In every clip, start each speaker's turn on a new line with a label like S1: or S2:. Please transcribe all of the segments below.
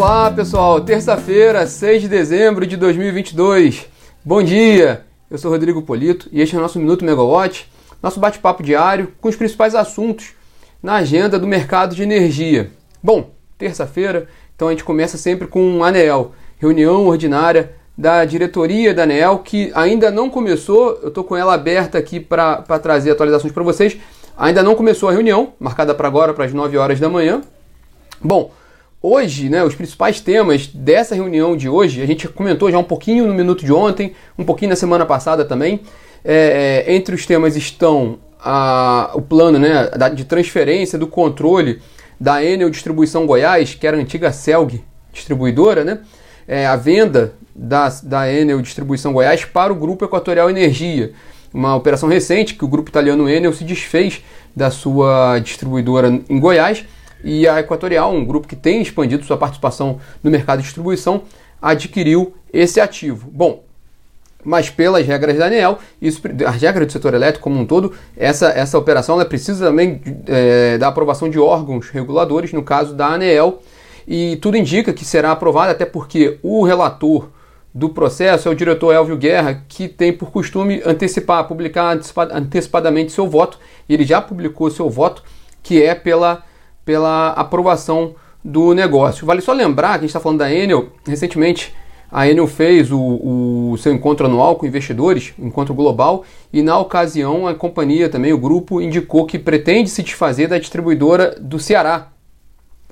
S1: Olá pessoal, terça-feira, 6 de dezembro de 2022. Bom dia, eu sou Rodrigo Polito e este é o nosso Minuto Megawatt, nosso bate-papo diário com os principais assuntos na agenda do mercado de energia. Bom, terça-feira, então a gente começa sempre com um ANEEL, reunião ordinária da diretoria da ANEEL, que ainda não começou, eu estou com ela aberta aqui para trazer atualizações para vocês. Ainda não começou a reunião, marcada para agora, para as 9 horas da manhã. Bom, Hoje, né, os principais temas dessa reunião de hoje, a gente comentou já um pouquinho no minuto de ontem, um pouquinho na semana passada também. É, é entre os temas estão a, o plano né, de transferência do controle da Enel Distribuição Goiás, que era a antiga Celg distribuidora, né, é, a venda da, da Enel Distribuição Goiás para o Grupo Equatorial Energia. Uma operação recente que o grupo italiano Enel se desfez da sua distribuidora em Goiás e a Equatorial, um grupo que tem expandido sua participação no mercado de distribuição, adquiriu esse ativo. Bom, mas pelas regras da ANEEL, as regras do setor elétrico como um todo, essa, essa operação ela precisa também é, da aprovação de órgãos reguladores, no caso da ANEEL, e tudo indica que será aprovada, até porque o relator do processo é o diretor Elvio Guerra, que tem por costume antecipar, publicar antecipadamente seu voto, e ele já publicou seu voto, que é pela pela aprovação do negócio. Vale só lembrar que a gente está falando da Enel, recentemente a Enel fez o, o, seu encontro anual com investidores, encontro global, e na ocasião a companhia também, o grupo, indicou que pretende se desfazer da distribuidora do Ceará,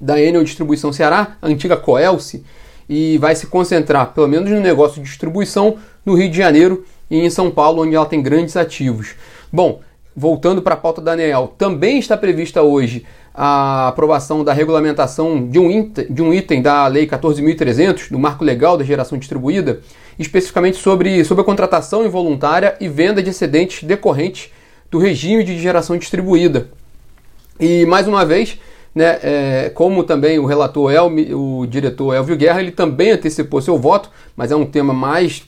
S1: da Enel Distribuição Ceará, a antiga Coelce, e vai se concentrar, pelo menos no negócio de distribuição, no Rio de Janeiro e em São Paulo, onde ela tem grandes ativos. Bom, voltando para a pauta da ANEEL, também está prevista hoje a aprovação da regulamentação de um, item, de um item da Lei 14.300, do Marco Legal da Geração Distribuída, especificamente sobre, sobre a contratação involuntária e venda de excedentes decorrentes do regime de geração distribuída. E, mais uma vez, né, é, como também o relator, El, o diretor Elvio Guerra, ele também antecipou seu voto, mas é um tema mais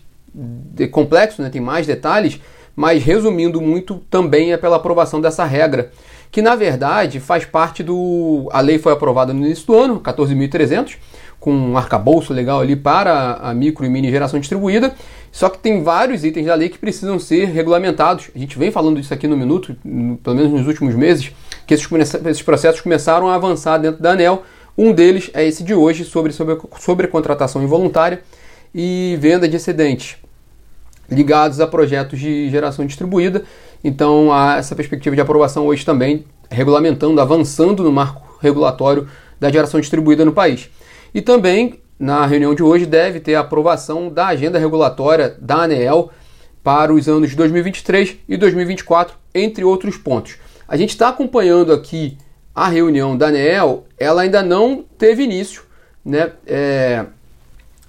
S1: complexo, né, tem mais detalhes, mas resumindo muito, também é pela aprovação dessa regra que na verdade faz parte do. A lei foi aprovada no início do ano, 14.300, com um arcabouço legal ali para a micro e mini geração distribuída. Só que tem vários itens da lei que precisam ser regulamentados. A gente vem falando disso aqui no minuto, pelo menos nos últimos meses, que esses, esses processos começaram a avançar dentro da ANEL. Um deles é esse de hoje, sobre, sobre, sobre contratação involuntária e venda de excedentes ligados a projetos de geração distribuída. Então, há essa perspectiva de aprovação hoje também, regulamentando, avançando no marco regulatório da geração distribuída no país. E também, na reunião de hoje, deve ter a aprovação da agenda regulatória da ANEEL para os anos de 2023 e 2024, entre outros pontos. A gente está acompanhando aqui a reunião da ANEEL, ela ainda não teve início, né? É,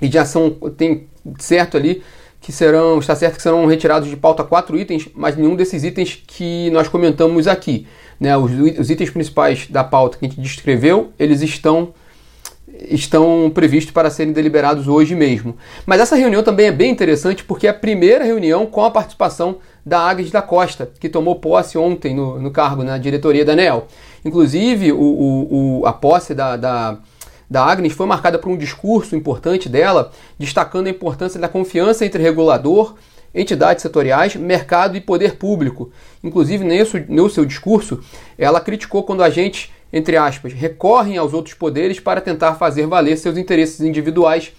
S1: e já são, tem certo ali que serão, está certo que serão retirados de pauta quatro itens, mas nenhum desses itens que nós comentamos aqui. Né? Os, os itens principais da pauta que a gente descreveu, eles estão estão previstos para serem deliberados hoje mesmo. Mas essa reunião também é bem interessante porque é a primeira reunião com a participação da Agnes da Costa, que tomou posse ontem no, no cargo na diretoria da ANEL. Inclusive, o, o, o a posse da, da da Agnes foi marcada por um discurso importante dela, destacando a importância da confiança entre regulador, entidades setoriais, mercado e poder público. Inclusive, nesse, no seu discurso, ela criticou quando agentes, entre aspas, recorrem aos outros poderes para tentar fazer valer seus interesses individuais.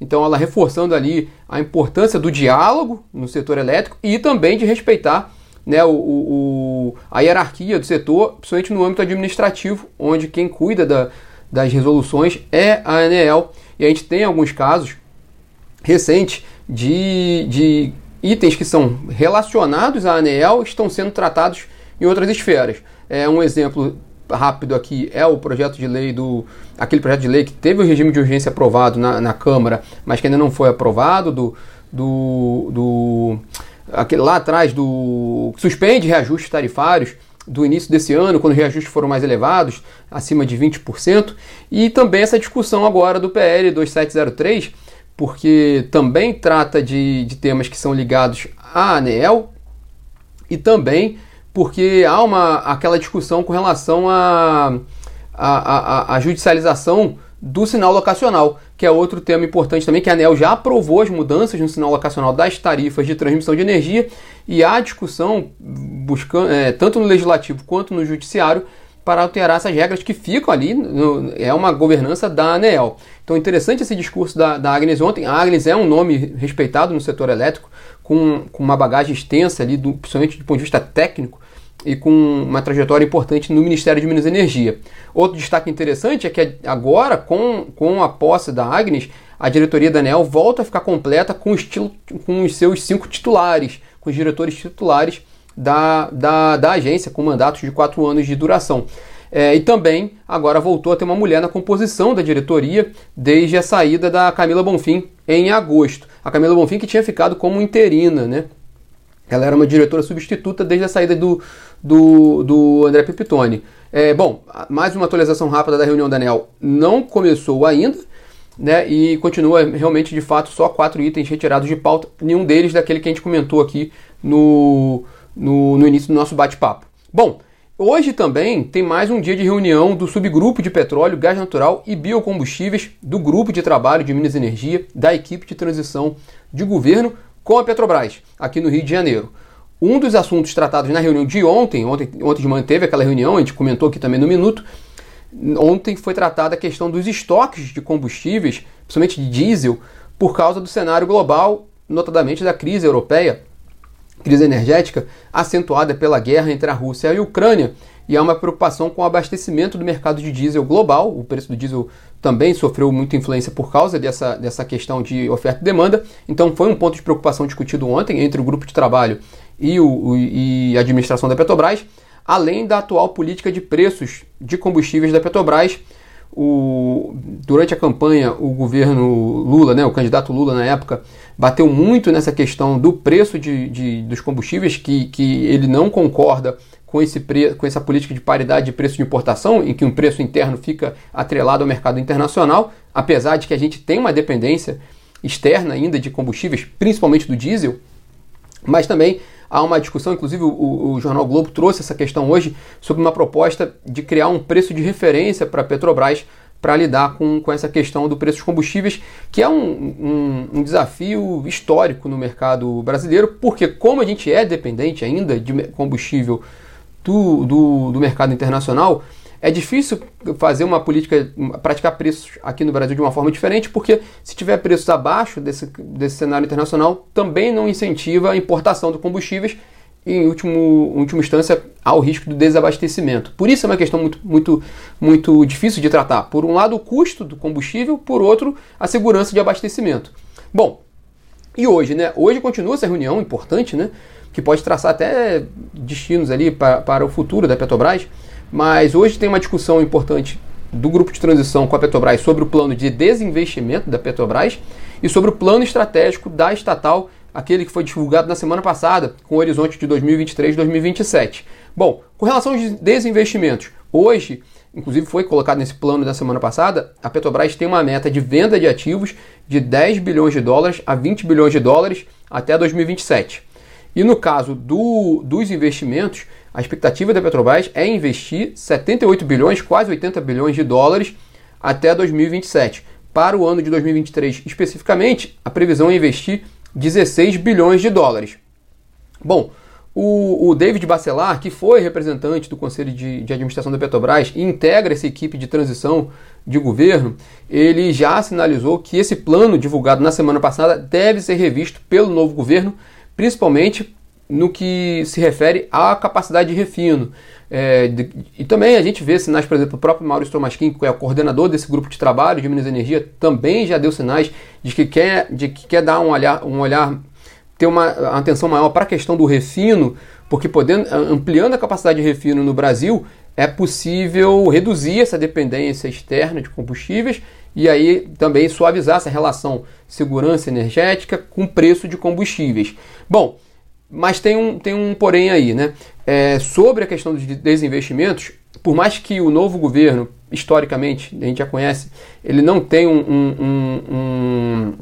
S1: Então, ela reforçando ali a importância do diálogo no setor elétrico e também de respeitar né, o, o, a hierarquia do setor, principalmente no âmbito administrativo, onde quem cuida da, das resoluções é a ANEEL. E a gente tem alguns casos recentes de, de itens que são relacionados à ANEEL estão sendo tratados em outras esferas. É um exemplo rápido aqui é o projeto de lei do aquele projeto de lei que teve o regime de urgência aprovado na, na Câmara, mas que ainda não foi aprovado do do, do aquele lá atrás do suspende reajustes tarifários do início desse ano, quando os reajustes foram mais elevados, acima de 20%, e também essa discussão agora do PL 2703, porque também trata de, de temas que são ligados à ANEEL e também porque há uma, aquela discussão com relação à a, a, a, a, judicialização do sinal locacional, que é outro tema importante também, que a ANEL já aprovou as mudanças no sinal locacional das tarifas de transmissão de energia e há discussão buscando, é, tanto no legislativo quanto no judiciário para alterar essas regras que ficam ali, no, é uma governança da ANEEL. Então, interessante esse discurso da, da Agnes ontem. A Agnes é um nome respeitado no setor elétrico, com, com uma bagagem extensa ali, do, principalmente do ponto de vista técnico, e com uma trajetória importante no Ministério de Minas e Energia. Outro destaque interessante é que agora, com, com a posse da Agnes, a diretoria da ANEL volta a ficar completa com, estilo, com os seus cinco titulares, com os diretores titulares da, da, da agência, com mandatos de quatro anos de duração. É, e também agora voltou a ter uma mulher na composição da diretoria desde a saída da Camila Bonfim em agosto. A Camila Bonfim que tinha ficado como interina, né? Ela era uma diretora substituta desde a saída do, do, do André Pipitone. É, bom, mais uma atualização rápida da reunião da ANEL não começou ainda, né? E continua realmente de fato só quatro itens retirados de pauta, nenhum deles daquele que a gente comentou aqui no, no, no início do nosso bate-papo. Bom, hoje também tem mais um dia de reunião do subgrupo de petróleo, gás natural e biocombustíveis do grupo de trabalho de Minas Energia da equipe de transição de governo com a Petrobras, aqui no Rio de Janeiro. Um dos assuntos tratados na reunião de ontem, ontem, ontem de manhã teve aquela reunião, a gente comentou aqui também no minuto, ontem foi tratada a questão dos estoques de combustíveis, principalmente de diesel, por causa do cenário global, notadamente da crise europeia, crise energética acentuada pela guerra entre a Rússia e a Ucrânia, e há uma preocupação com o abastecimento do mercado de diesel global. O preço do diesel também sofreu muita influência por causa dessa, dessa questão de oferta e demanda. Então foi um ponto de preocupação discutido ontem entre o grupo de trabalho e, o, e a administração da Petrobras, além da atual política de preços de combustíveis da Petrobras. O, durante a campanha, o governo Lula, né, o candidato Lula na época, bateu muito nessa questão do preço de, de, dos combustíveis, que, que ele não concorda com, esse pre, com essa política de paridade de preço de importação, em que um preço interno fica atrelado ao mercado internacional, apesar de que a gente tem uma dependência externa ainda de combustíveis, principalmente do diesel, mas também há uma discussão, inclusive o, o, Jornal Globo trouxe essa questão hoje, sobre uma proposta de criar um preço de referência para a Petrobras para lidar com, com essa questão do preço dos combustíveis, que é um, um, um, desafio histórico no mercado brasileiro, porque como a gente é dependente ainda de combustível do, do, do mercado internacional, é difícil fazer uma política, praticar preços aqui no Brasil de uma forma diferente, porque se tiver preços abaixo desse, desse cenário internacional, também não incentiva a importação de combustíveis e, em último, última instância, há o risco do desabastecimento. Por isso é uma questão muito, muito, muito difícil de tratar. Por um lado, o custo do combustível, por outro, a segurança de abastecimento. Bom, e hoje, né? Hoje continua essa reunião importante, né? Que pode traçar até destinos ali para, para o futuro da Petrobras. Mas hoje tem uma discussão importante do grupo de transição com a Petrobras sobre o plano de desinvestimento da Petrobras e sobre o plano estratégico da estatal aquele que foi divulgado na semana passada, com o horizonte de 2023-2027. Bom, com relação aos desinvestimentos, hoje, inclusive foi colocado nesse plano da semana passada, a Petrobras tem uma meta de venda de ativos de 10 bilhões de dólares a 20 bilhões de dólares até 2027. E no caso do, dos investimentos, a expectativa da Petrobras é investir 78 bilhões, quase 80 bilhões de dólares até 2027. Para o ano de 2023 especificamente, a previsão é investir 16 bilhões de dólares. Bom, o, o David Bacelar, que foi representante do Conselho de, de, Administração da Petrobras e integra essa equipe de transição de governo, ele já sinalizou que esse plano divulgado na semana passada deve ser revisto pelo novo governo, principalmente no que se refere à capacidade de refino. É, de, e também a gente vê sinais, por exemplo, o próprio Maurício Tomasquim, que é o coordenador desse grupo de trabalho de Minas Energia, também já deu sinais de que quer, de que quer dar um olhar, um olhar ter uma atenção maior para a questão do refino, porque podendo, ampliando a capacidade de refino no Brasil, é possível reduzir essa dependência externa de combustíveis e aí também suavizar essa relação segurança energética com preço de combustíveis. Bom, mas tem um, tem um porém aí, né? É, sobre a questão dos desinvestimentos, por mais que o novo governo, historicamente, a gente já conhece, ele não tem um, um,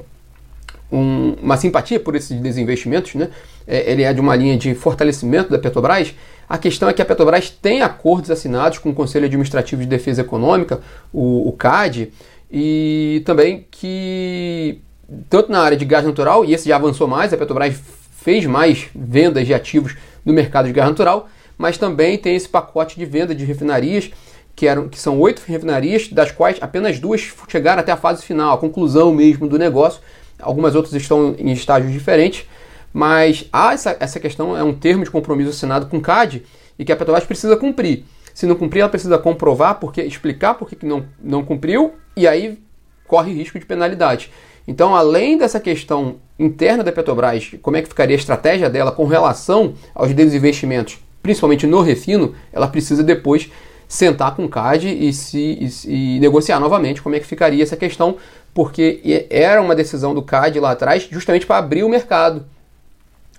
S1: um, uma simpatia por esses desinvestimentos, né? É, ele é de uma linha de fortalecimento da Petrobras. A questão é que a Petrobras tem acordos assinados com o Conselho Administrativo de Defesa Econômica, o, o CAD, e também que tanto na área de gás natural, e esse já avançou mais, a Petrobras fez mais vendas de ativos no mercado de gás natural, mas também tem esse pacote de venda de refinarias, que, eram, que são oito refinarias, das quais apenas duas chegaram até a fase final, a conclusão mesmo do negócio. Algumas outras estão em estágios diferentes, mas há essa, essa questão, é um termo de compromisso assinado com o CAD e que a Petrobras precisa cumprir. Se não cumprir, ela precisa comprovar, porque explicar por que não, não cumpriu, e aí corre risco de penalidade. Então, além dessa questão interna da Petrobras, como é que ficaria a estratégia dela com relação aos desinvestimentos, principalmente no refino, ela precisa depois sentar com o CAD e, se, e, e negociar novamente como é que ficaria essa questão, porque era uma decisão do CAD lá atrás justamente para abrir o mercado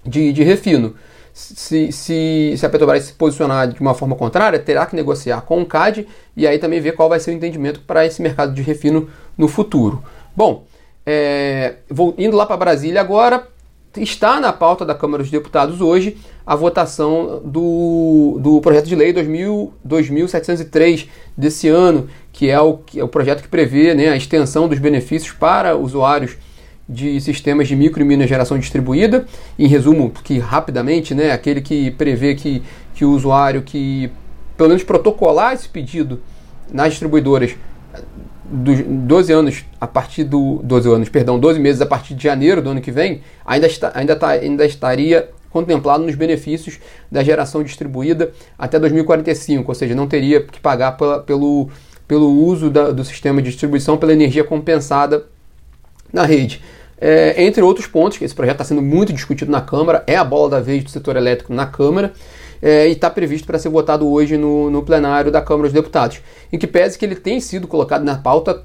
S1: de, de refino. Se, se, se, a Petrobras se posicionar de uma forma contrária, terá que negociar com o CAD e aí também ver qual vai ser o entendimento para esse mercado de refino no futuro. Bom, é, vou indo lá para Brasília agora. Está na pauta da Câmara dos Deputados hoje a votação do, do projeto de lei 2000, 2703 desse ano, que é o, que é o projeto que prevê né, a extensão dos benefícios para usuários de sistemas de micro e mini geração distribuída. Em resumo, que rapidamente, né, aquele que prevê que, que o usuário que pelo menos protocolar esse pedido nas distribuidoras dos 12 anos a partir do 12 anos, perdão, 12 meses a partir de janeiro do ano que vem, ainda, está, ainda, tá, ainda estaria contemplado nos benefícios da geração distribuída até 2045, ou seja, não teria que pagar pela, pelo, pelo uso da, do sistema de distribuição pela energia compensada na rede. É, entre outros pontos, que esse projeto está sendo muito discutido na Câmara, é a bola da vez do setor elétrico na Câmara, é, e está previsto para ser votado hoje no, no plenário da Câmara dos Deputados. Em que pese que ele tem sido colocado na pauta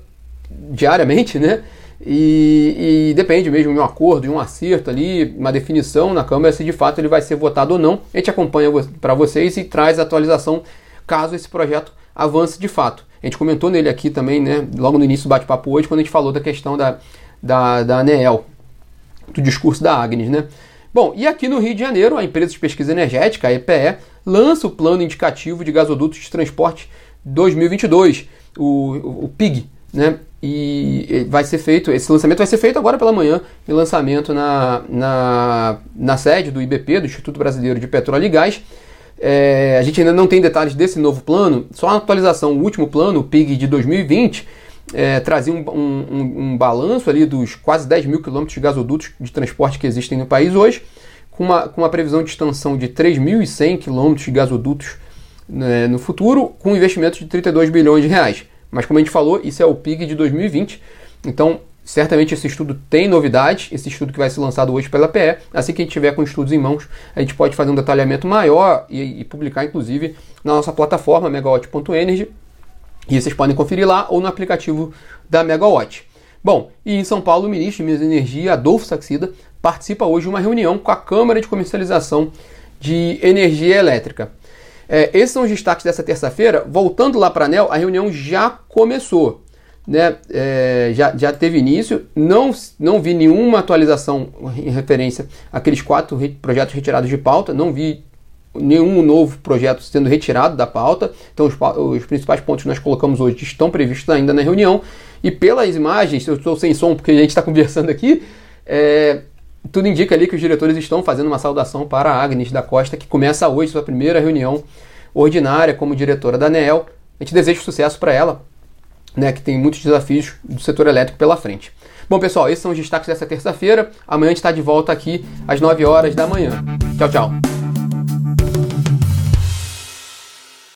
S1: diariamente, né? E, e, depende mesmo de um acordo, de um acerto ali, uma definição na Câmara se de fato ele vai ser votado ou não. A gente acompanha para vocês e traz atualização caso esse projeto avance de fato. A gente comentou nele aqui também, né, logo no início do bate-papo hoje, quando a gente falou da questão da, da, da ANEEL, do discurso da Agnes, né? Bom, e aqui no Rio de Janeiro, a empresa de pesquisa energética, a EPE, lança o Plano Indicativo de Gasodutos de Transporte 2022, o, o, o PIG, né? E vai ser feito, esse lançamento vai ser feito agora pela manhã, em lançamento na, na, na sede do IBP, do Instituto Brasileiro de Petróleo e Gás. É, a gente ainda não tem detalhes desse novo plano, só a atualização, o último plano, o PIG de 2020, é, trazia um, um, um, balanço ali dos quase 10 mil quilômetros de gasodutos de transporte que existem no país hoje, com uma, com uma previsão de extensão de 3.100 quilômetros de gasodutos né, no futuro, com um investimento de 32 bilhões de reais. Mas como a gente falou, isso é o PIG de 2020, então certamente esse estudo tem novidades, esse estudo que vai ser lançado hoje pela PE. Assim que a gente tiver com estudos em mãos, a gente pode fazer um detalhamento maior e, e publicar, inclusive, na nossa plataforma megawatt.energy e vocês podem conferir lá ou no aplicativo da Megawatt. Bom, e em São Paulo, o ministro de Minas e Energia, Adolfo Saxida, participa hoje de uma reunião com a Câmara de Comercialização de Energia Elétrica. É, esses são os destaques dessa terça-feira. Voltando lá para a ANEL, a reunião já começou. Né? É, já, já teve início, não, não vi nenhuma atualização em referência àqueles quatro projetos retirados de pauta, não vi nenhum novo projeto sendo retirado da pauta. Então, os, os, principais pontos que nós colocamos hoje estão previstos ainda na reunião. E pelas imagens, eu estou sem som porque a gente está conversando aqui, é, tudo indica ali que os diretores estão fazendo uma saudação para a Agnes da Costa, que começa hoje sua primeira reunião ordinária como diretora da ANEEL. A gente deseja sucesso para ela, né, que tem muitos desafios do setor elétrico pela frente. Bom, pessoal, esses são os destaques dessa terça-feira. Amanhã a gente está de volta aqui às 9 horas da manhã. Tchau, tchau.